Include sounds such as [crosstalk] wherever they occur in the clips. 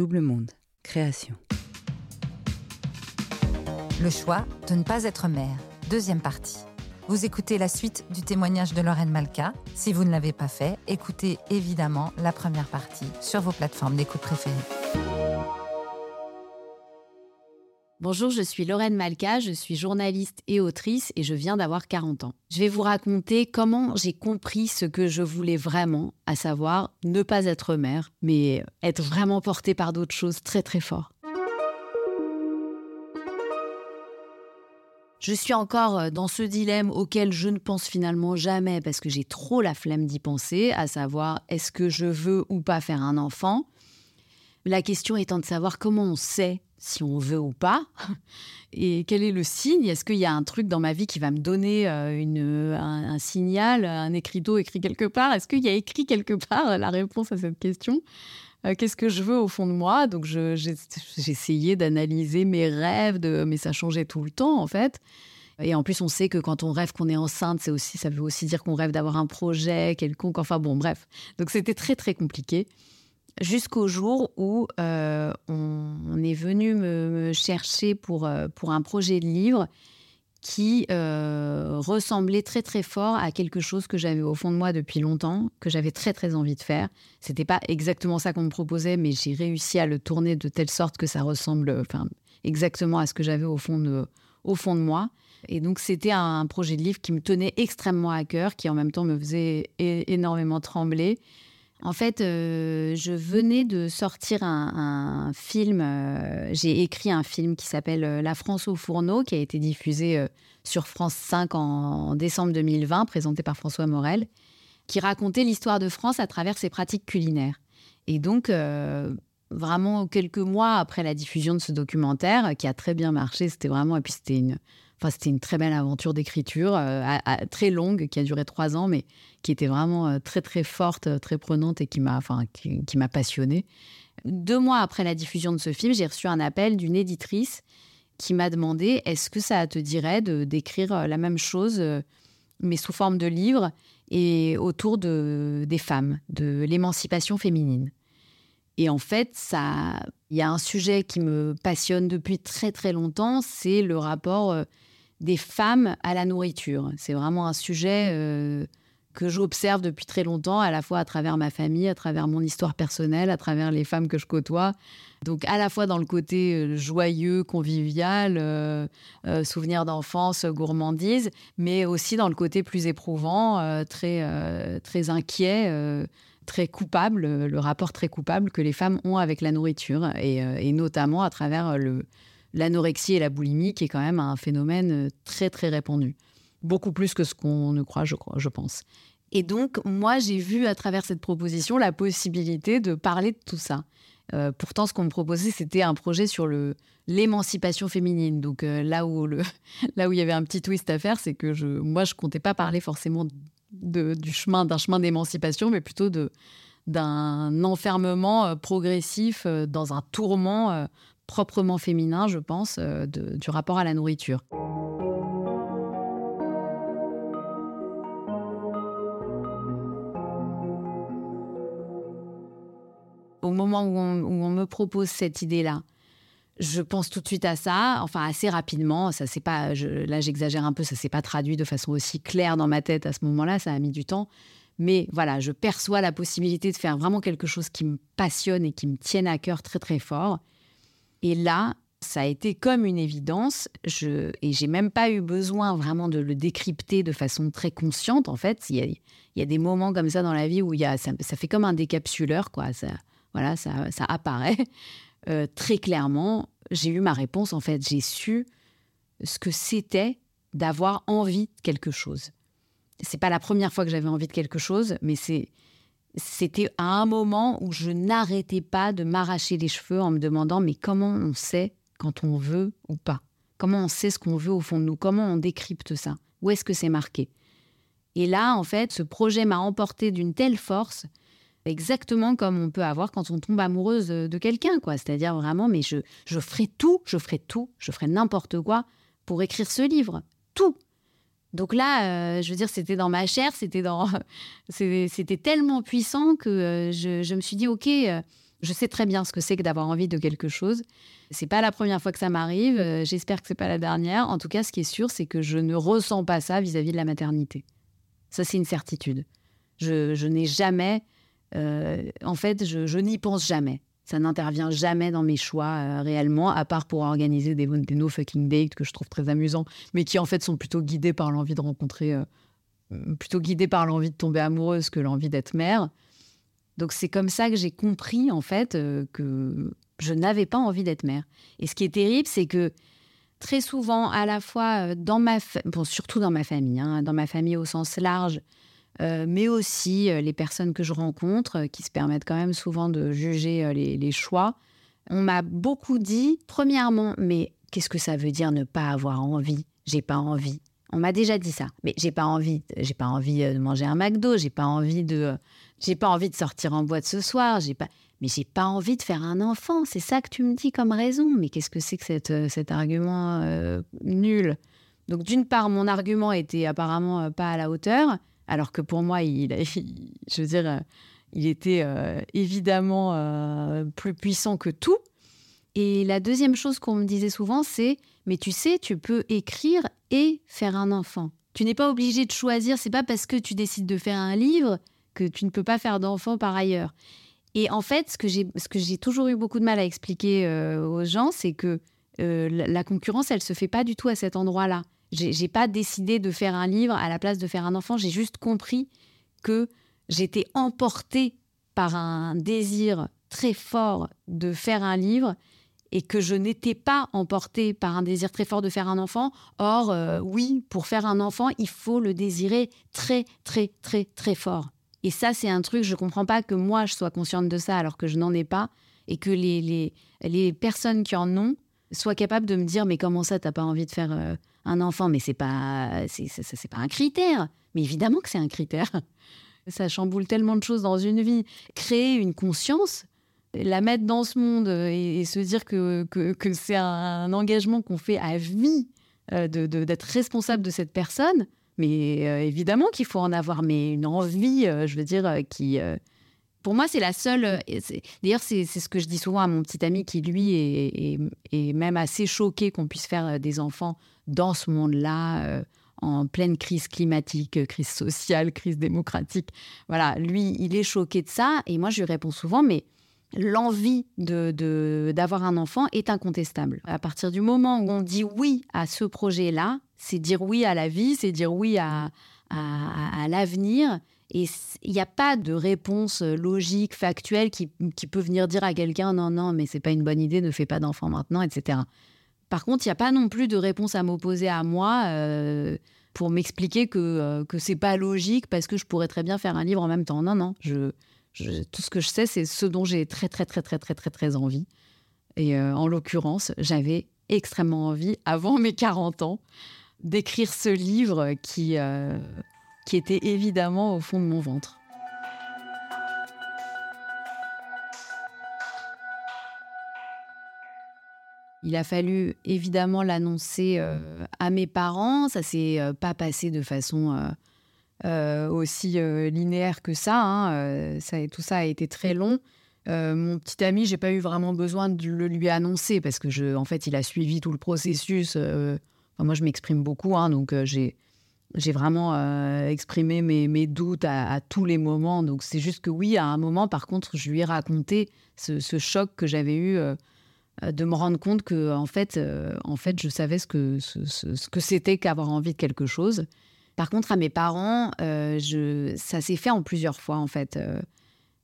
Double Monde, création. Le choix de ne pas être mère, deuxième partie. Vous écoutez la suite du témoignage de Lorraine Malka. Si vous ne l'avez pas fait, écoutez évidemment la première partie sur vos plateformes d'écoute préférées. Bonjour, je suis Lorraine Malka, je suis journaliste et autrice et je viens d'avoir 40 ans. Je vais vous raconter comment j'ai compris ce que je voulais vraiment, à savoir ne pas être mère, mais être vraiment portée par d'autres choses très très fort. Je suis encore dans ce dilemme auquel je ne pense finalement jamais parce que j'ai trop la flemme d'y penser, à savoir est-ce que je veux ou pas faire un enfant? La question étant de savoir comment on sait si on veut ou pas. [laughs] Et quel est le signe Est-ce qu'il y a un truc dans ma vie qui va me donner euh, une, un, signal, un écriteau écrit quelque part? Est-ce qu'il y a écrit quelque part la réponse à cette question? Euh, Qu'est-ce que je veux au fond de moi? Donc j'ai essayé d'analyser mes rêves, mais ça changeait tout le temps en fait. Et en plus, on sait que quand on rêve qu'on est enceinte, c'est aussi, ça veut aussi dire qu'on rêve d'avoir un projet quelconque. Enfin bon, bref. Donc c'était très très compliqué jusqu'au jour où euh, on, est venu me, chercher pour, euh, pour un projet de livre qui euh, ressemblait très très fort à quelque chose que j'avais au fond de moi depuis longtemps, que j'avais très très envie de faire. C'était pas exactement ça qu'on me proposait, mais j'ai réussi à le tourner de telle sorte que ça ressemble, enfin, exactement à ce que j'avais au fond de, au fond de moi. Et donc c'était un, projet de livre qui me tenait extrêmement à cœur, qui en même temps me faisait énormément trembler. En fait, euh, je venais de sortir un, film. Euh, j'ai écrit un film qui s'appelle euh, La France au fourneau, qui a été diffusé sur France 5 en, décembre 2020, présenté par François Morel, qui racontait l'histoire de France à travers ses pratiques culinaires. Et donc, vraiment quelques mois après la diffusion de ce documentaire, qui a très bien marché, c'était vraiment, et puis c'était une, Enfin, c'était une très belle aventure d'écriture, euh, très longue, qui a duré trois ans, mais qui était vraiment euh, très très forte, euh, très prenante et qui m'a, enfin, qui, passionnée. Deux mois après la diffusion de ce film, j'ai reçu un appel d'une éditrice qui m'a demandé est-ce que ça te dirait d'écrire la même chose, mais sous forme de livre et autour de des femmes, de l'émancipation féminine? Et en fait, ça, il y a un sujet qui me passionne depuis très très longtemps, c'est le rapport des femmes à la nourriture. C'est vraiment un sujet euh, que j'observe depuis très longtemps, à la fois à travers ma famille, à travers mon histoire personnelle, à travers les femmes que je côtoie. Donc à la fois dans le côté euh, joyeux, convivial, euh, souvenir d'enfance, gourmandise, mais aussi dans le côté plus éprouvant, très, très inquiet. très coupable, le rapport très coupable que les femmes ont avec la nourriture, et notamment à travers le, l'anorexie et la boulimie, qui est quand même un phénomène euh, très très répandu. Beaucoup plus que ce qu'on ne croit, je, crois, je pense. Et donc, moi, j'ai vu à travers cette proposition la possibilité de parler de tout ça. Euh, pourtant, ce qu'on me proposait, c'était un projet sur le l'émancipation féminine. Donc euh, là où [laughs] là où il y avait un petit twist à faire, c'est que moi je comptais pas parler forcément du chemin d'un chemin d'émancipation, mais plutôt d'un enfermement progressif dans un tourment proprement féminin, je pense, euh, du rapport à la nourriture. Au moment où on, me propose cette idée-là, je pense tout de suite à ça, enfin assez rapidement. Ça c'est pas, là j'exagère un peu, ça s'est pas traduit de façon aussi claire dans ma tête à ce moment-là. Ça a mis du temps, mais voilà, je perçois la possibilité de faire vraiment quelque chose qui me passionne et qui me tienne à cœur très très fort. Et là, ça a été comme une évidence. Je, et j'ai même pas eu besoin vraiment de le décrypter de façon très consciente. En fait, il y a, des moments comme ça dans la vie où il y a, ça, fait comme un décapsuleur, quoi. Ça, voilà, ça, apparaît euh, très clairement. J'ai eu ma réponse. En fait, j'ai su ce que c'était d'avoir envie de quelque chose. C'est pas la première fois que j'avais envie de quelque chose, mais c'est c'était à un moment où je n'arrêtais pas de m'arracher les cheveux en me demandant mais comment on sait quand on veut ou pas? Comment on sait ce qu'on veut au fond de nous? Comment on décrypte ça? Où est-ce que c'est marqué? Et là, en fait, ce projet m'a emporté d'une telle force, exactement comme on peut avoir quand on tombe amoureuse de quelqu'un, quoi. C'est-à-dire vraiment, mais je, je ferai tout, je ferai tout, je ferai n'importe quoi pour écrire ce livre. Tout donc là, euh, je veux dire, c'était dans ma chair, c'était dans, [laughs] c'était tellement puissant que euh, je, me suis dit, ok, euh, Je sais très bien ce que c'est que d'avoir envie de quelque chose. C'est pas la première fois que ça m'arrive. J'espère que c'est pas la dernière. En tout cas, ce qui est sûr, c'est que je ne ressens pas ça vis-à-vis de la maternité. Ça, c'est une certitude. Je, n'ai jamais, en fait, je, n'y pense jamais. Ça n'intervient jamais dans mes choix euh, réellement, à part pour organiser des, no fucking dates que je trouve très amusants, mais qui en fait sont plutôt guidés par l'envie de rencontrer, plutôt guidés par l'envie de tomber amoureuse que l'envie d'être mère. Donc c'est comme ça que j'ai compris en fait euh, que je n'avais pas envie d'être mère. Et ce qui est terrible, c'est que très souvent, à la fois euh, dans ma, bon, surtout dans ma famille, hein, dans ma famille au sens large, euh, mais aussi les personnes que je rencontre, qui se permettent quand même souvent de juger les, choix, on m'a beaucoup dit, premièrement, mais qu'est-ce que ça veut dire ne pas avoir envie? J'ai pas envie. On m'a déjà dit ça, mais j'ai pas envie. J'ai pas envie de manger un McDo. J'ai pas envie de j'ai pas envie de sortir en boîte ce soir, j'ai pas mais j'ai pas envie de faire un enfant, c'est ça que tu me dis comme raison. Mais qu'est-ce que c'est que euh, cet argument euh, nul? Donc d'une part, mon argument était apparemment euh, pas à la hauteur, alors que pour moi, il, [laughs] je veux dire, il était évidemment plus puissant que tout. Et la deuxième chose qu'on me disait souvent, c'est mais tu sais, tu peux écrire et faire un enfant. Tu n'es pas obligé de choisir, c'est pas parce que tu décides de faire un livre que tu ne peux pas faire d'enfant par ailleurs. Et en fait, ce que j'ai, toujours eu beaucoup de mal à expliquer euh, aux gens, c'est que euh, la, concurrence, elle se fait pas du tout à cet endroit-là. J'ai, pas décidé de faire un livre à la place de faire un enfant. J'ai juste compris que j'étais emportée par un désir très fort de faire un livre et que je n'étais pas emportée par un désir très fort de faire un enfant. Or, euh, oui, pour faire un enfant, il faut le désirer très, très, très, très fort. Et ça, c'est un truc, je ne comprends pas que moi, je sois consciente de ça alors que je n'en ai pas, et que les, les, les, personnes qui en ont soient capables de me dire, mais comment ça, tu n'as pas envie de faire euh, un enfant Mais c'est pas, c'est, c'est, pas un critère. Mais évidemment que c'est un critère. [laughs] Ça chamboule tellement de choses dans une vie. Créer une conscience, la mettre dans ce monde et, se dire que, que, c'est un, engagement qu'on fait à vie euh, de, d'être responsable de cette personne, mais euh, évidemment qu'il faut en avoir, mais une envie, euh, je veux dire, qui. pour moi, c'est la seule. D'ailleurs, c'est ce que je dis souvent à mon petit ami qui, lui, est, même assez choqué qu'on puisse faire des enfants dans ce monde-là, en pleine crise climatique, crise sociale, [laughs] crise démocratique. Voilà, lui, il est choqué de ça. Et moi, je lui réponds souvent, mais l'envie de d'avoir un enfant est incontestable. À partir du moment où on dit oui à ce projet-là, c'est dire oui à la vie, c'est dire oui à, à, l'avenir. Et il n'y a pas de réponse logique, factuelle qui, qui peut venir dire à quelqu'un non, non, mais c'est pas une bonne idée, ne fais pas d'enfant maintenant, etc. Par contre, il n'y a pas non plus de réponse à m'opposer à moi euh, pour m'expliquer que, euh, que c'est pas logique parce que je pourrais très bien faire un livre en même temps. Non, non, je, tout ce que je sais, c'est ce dont j'ai très, très, très, très, très, très, très envie. Et euh, en l'occurrence, j'avais extrêmement envie, avant mes 40 ans, d'écrire ce livre qui, euh, qui était évidemment au fond de mon ventre. Il a fallu évidemment l'annoncer euh, à mes parents. Ça s'est pas passé de façon euh, aussi euh, linéaire que ça, hein, euh, ça. Tout ça a été très long. mon petit ami, j'ai pas eu vraiment besoin de le lui annoncer parce que je, en fait, il a suivi tout le processus. moi, je m'exprime beaucoup, hein, donc j'ai j'ai vraiment exprimé mes, doutes à, tous les moments. Donc c'est juste que oui, à un moment, par contre, je lui ai raconté ce choc que j'avais eu de me rendre compte que en fait, en fait, je savais ce que ce, que c'était qu'avoir envie de quelque chose par contre, à mes parents, euh, je, ça s'est fait en plusieurs fois, en fait. Euh,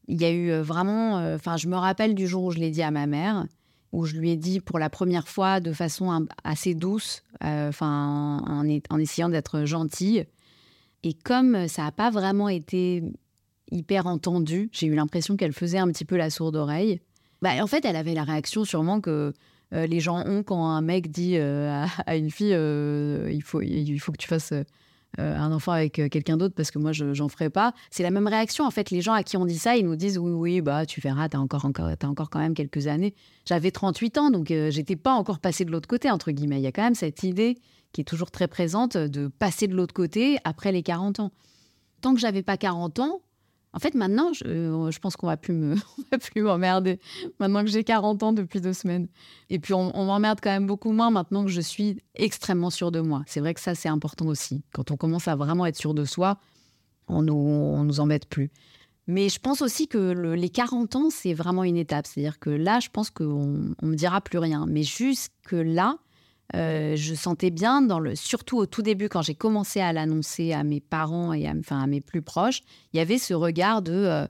il y a eu euh, vraiment... Enfin, je me rappelle du jour où je l'ai dit à ma mère, où je lui ai dit pour la première fois de façon assez douce, enfin, en, en, essayant d'être gentille. Et comme ça n'a pas vraiment été hyper entendu, j'ai eu l'impression qu'elle faisait un petit peu la sourde oreille. Bah, en fait, elle avait la réaction sûrement que les gens ont quand un mec dit à, à, une fille il, faut, il faut que tu fasses euh, un enfant avec euh, quelqu'un d'autre parce que moi, je j'en ferai pas. C'est la même réaction. En fait, les gens à qui on dit ça, ils nous disent oui, oui, bah tu verras, t'as encore, encore, as encore quand même quelques années. J'avais 38 ans, donc euh, j'étais pas encore passé de l'autre côté, entre guillemets. Il y a quand même cette idée qui est toujours très présente de passer de l'autre côté après les 40 ans. Tant que j'avais pas 40 ans, En fait, maintenant, je, euh, pense qu'on va plus me, [laughs] va plus m'emmerder. Maintenant que j'ai 40 ans depuis deux semaines. Et puis, on, m'emmerde quand même beaucoup moins maintenant que je suis extrêmement sûre de moi. C'est vrai que ça, c'est important aussi. Quand on commence à vraiment être sûr de soi, on nous, nous embête plus. Mais je pense aussi que les 40 ans, c'est vraiment une étape. C'est-à-dire que là, je pense qu'on ne me dira plus rien. Mais jusque là, euh, je sentais bien, dans le, surtout au tout début, quand j'ai commencé à l'annoncer à mes parents et à, enfin, à mes plus proches, il y avait ce regard de euh,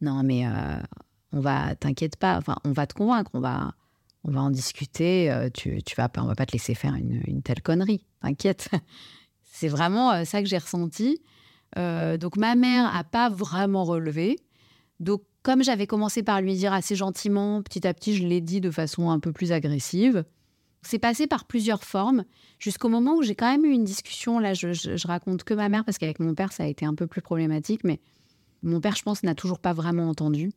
non, mais euh, on va, t'inquiète pas, enfin, on va te convaincre, on va, on va en discuter, tu, tu vas pas, on va pas te laisser faire une, une telle connerie, t'inquiète. [laughs] C'est vraiment ça que j'ai ressenti. donc ma mère a pas vraiment relevé. Donc comme j'avais commencé par lui dire assez gentiment, petit à petit, je l'ai dit de façon un peu plus agressive. C'est passé par plusieurs formes, jusqu'au moment où j'ai quand même eu une discussion. Là, je, raconte que ma mère, parce qu'avec mon père, ça a été un peu plus problématique, mais mon père, je pense, n'a toujours pas vraiment entendu.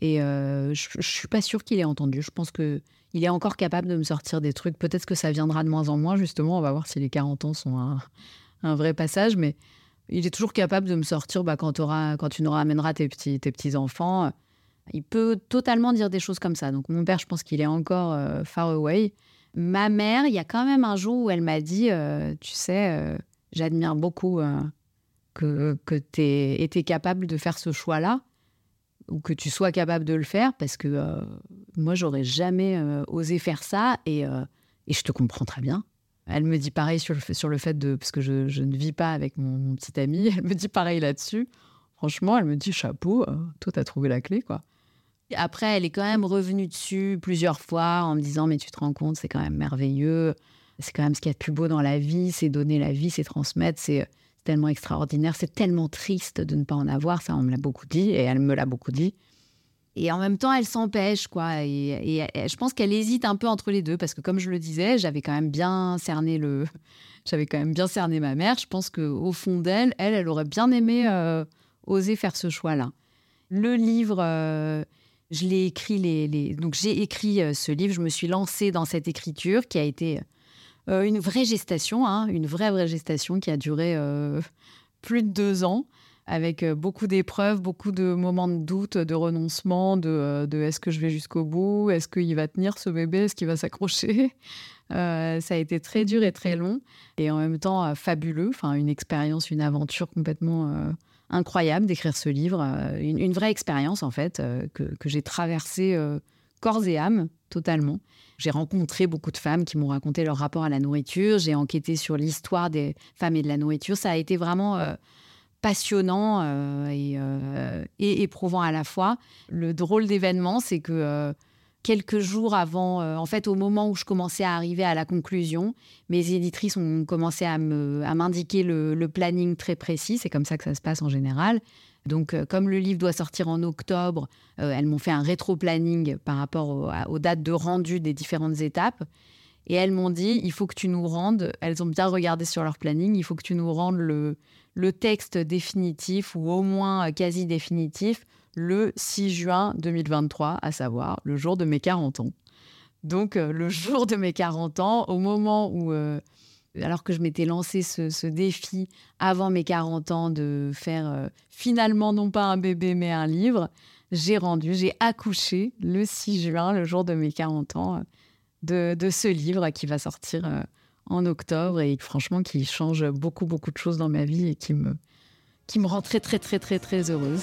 Et euh, je, ne suis pas sûre qu'il ait entendu. Je pense que il est encore capable de me sortir des trucs. Peut-être que ça viendra de moins en moins, justement. On va voir si les 40 ans sont un, vrai passage, mais il est toujours capable de me sortir bah, quand, quand tu nous ramèneras tes petits, tes petits enfants. Il peut totalement dire des choses comme ça. Donc mon père, je pense qu'il est encore euh, far away. Ma mère, il y a quand même un jour où elle m'a dit, euh, tu sais, euh, j'admire beaucoup euh, que, que tu été capable de faire ce choix-là, ou que tu sois capable de le faire, parce que moi, j'aurais jamais osé faire ça, et, et, je te comprends très bien. Elle me dit pareil sur le fait, sur le fait de, parce que je, ne vis pas avec mon, mon, petit ami, [laughs] elle me dit pareil là-dessus. Franchement, elle me dit chapeau, toi, tu as trouvé la clé, quoi. Après, elle est quand même revenue dessus plusieurs fois en me disant Mais tu te rends compte, c'est quand même merveilleux. C'est quand même ce qu'il y a de plus beau dans la vie, c'est donner la vie, c'est transmettre, c'est tellement extraordinaire, c'est tellement triste de ne pas en avoir. Ça, on me l'a beaucoup dit et elle me l'a beaucoup dit. Et en même temps, elle s'empêche, quoi. Et, je pense qu'elle hésite un peu entre les deux parce que, comme je le disais, j'avais quand même bien cerné le, [laughs] j'avais quand même bien cerné ma mère. Je pense que au fond d'elle, elle, elle aurait bien aimé euh, oser faire ce choix-là. Le livre. Euh, je l'ai écrit les, donc j'ai écrit euh, ce livre. Je me suis lancée dans cette écriture qui a été euh, une vraie gestation, hein, une vraie vraie gestation qui a duré euh, plus de deux ans avec beaucoup d'épreuves, beaucoup de moments de doute, de renoncement, de, est-ce que je vais jusqu'au bout, est-ce qu'il va tenir ce bébé, est-ce qu'il va s'accrocher. [laughs] ça a été très dur et très long et en même temps fabuleux, enfin une expérience, une aventure complètement incroyable d'écrire ce livre, euh, une, vraie expérience en fait euh, que, j'ai traversée euh, corps et âme totalement. J'ai rencontré beaucoup de femmes qui m'ont raconté leur rapport à la nourriture, j'ai enquêté sur l'histoire des femmes et de la nourriture. Ça a été vraiment passionnant et, et, éprouvant à la fois. Le drôle d'événement, c'est que quelques jours avant, euh, en fait, au moment où je commençais à arriver à la conclusion, mes éditrices ont commencé à m'indiquer le, planning très précis. C'est comme ça que ça se passe en général. Donc, euh, comme le livre doit sortir en octobre, euh, elles m'ont fait un rétro-planning par rapport aux dates de rendu des différentes étapes. Et elles m'ont dit, il faut que tu nous rendes, elles ont bien regardé sur leur planning, il faut que tu nous rendes le, le texte définitif ou au moins quasi définitif le 6 juin 2023, à savoir le jour de mes 40 ans. Donc, euh, le jour de mes 40 ans, au moment où, euh, alors que je m'étais lancé ce, défi avant mes 40 ans de faire euh, finalement non pas un bébé mais un livre, j'ai rendu, j'ai accouché le 6 juin, le jour de mes 40 ans, de, ce livre qui va sortir en octobre et franchement qui change beaucoup, beaucoup de choses dans ma vie et qui me, qui me rend très, très, très, très, très heureuse.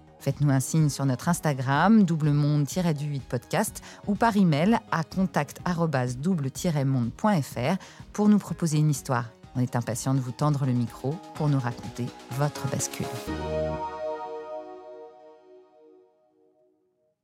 Faites-nous un signe sur notre Instagram, doublemonde-du8 podcast, ou par email à contact-double-monde.fr pour nous proposer une histoire. On est impatient de vous tendre le micro pour nous raconter votre bascule.